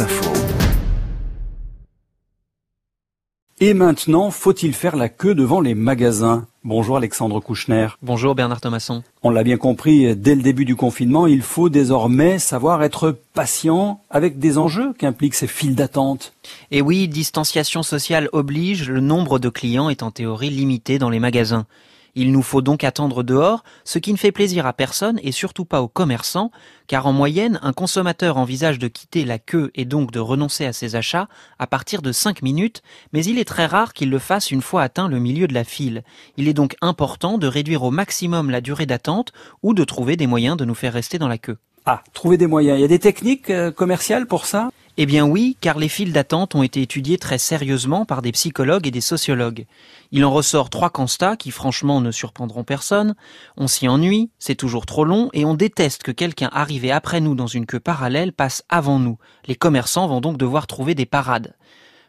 Info. Et maintenant, faut-il faire la queue devant les magasins? Bonjour Alexandre Kouchner. Bonjour Bernard Thomasson. On l'a bien compris, dès le début du confinement, il faut désormais savoir être patient avec des enjeux qu'impliquent ces files d'attente. Et oui, distanciation sociale oblige, le nombre de clients est en théorie limité dans les magasins. Il nous faut donc attendre dehors, ce qui ne fait plaisir à personne et surtout pas aux commerçants, car en moyenne, un consommateur envisage de quitter la queue et donc de renoncer à ses achats à partir de 5 minutes, mais il est très rare qu'il le fasse une fois atteint le milieu de la file. Il est donc important de réduire au maximum la durée d'attente ou de trouver des moyens de nous faire rester dans la queue. Ah, trouver des moyens. Il y a des techniques euh, commerciales pour ça? Eh bien oui, car les files d'attente ont été étudiées très sérieusement par des psychologues et des sociologues. Il en ressort trois constats qui franchement ne surprendront personne. On s'y ennuie, c'est toujours trop long, et on déteste que quelqu'un arrivé après nous dans une queue parallèle passe avant nous. Les commerçants vont donc devoir trouver des parades.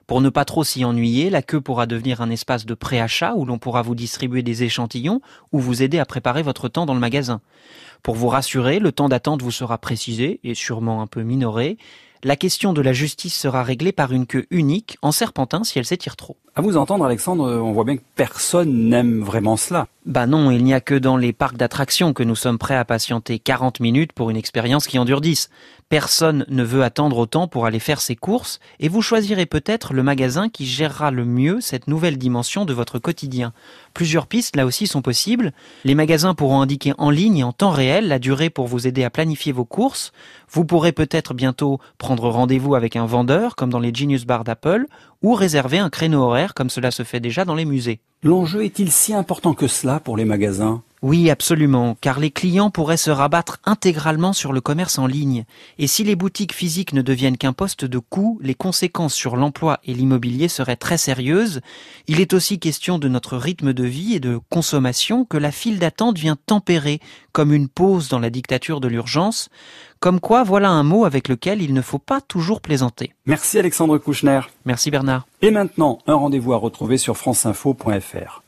Pour ne pas trop s'y ennuyer, la queue pourra devenir un espace de préachat où l'on pourra vous distribuer des échantillons ou vous aider à préparer votre temps dans le magasin. Pour vous rassurer, le temps d'attente vous sera précisé et sûrement un peu minoré la question de la justice sera réglée par une queue unique en serpentin si elle s'étire trop. À vous entendre, Alexandre, on voit bien que personne n'aime vraiment cela. Bah non, il n'y a que dans les parcs d'attractions que nous sommes prêts à patienter 40 minutes pour une expérience qui en dure 10. Personne ne veut attendre autant pour aller faire ses courses et vous choisirez peut-être le magasin qui gérera le mieux cette nouvelle dimension de votre quotidien. Plusieurs pistes là aussi sont possibles. Les magasins pourront indiquer en ligne et en temps réel la durée pour vous aider à planifier vos courses. Vous pourrez peut-être bientôt prendre rendez-vous avec un vendeur comme dans les Genius Bar d'Apple ou réserver un créneau horaire comme cela se fait déjà dans les musées. L'enjeu est-il si important que cela pour les magasins? Oui, absolument, car les clients pourraient se rabattre intégralement sur le commerce en ligne. Et si les boutiques physiques ne deviennent qu'un poste de coût, les conséquences sur l'emploi et l'immobilier seraient très sérieuses. Il est aussi question de notre rythme de vie et de consommation que la file d'attente vient tempérer, comme une pause dans la dictature de l'urgence. Comme quoi, voilà un mot avec lequel il ne faut pas toujours plaisanter. Merci Alexandre Kouchner. Merci Bernard. Et maintenant, un rendez-vous à retrouver sur franceinfo.fr.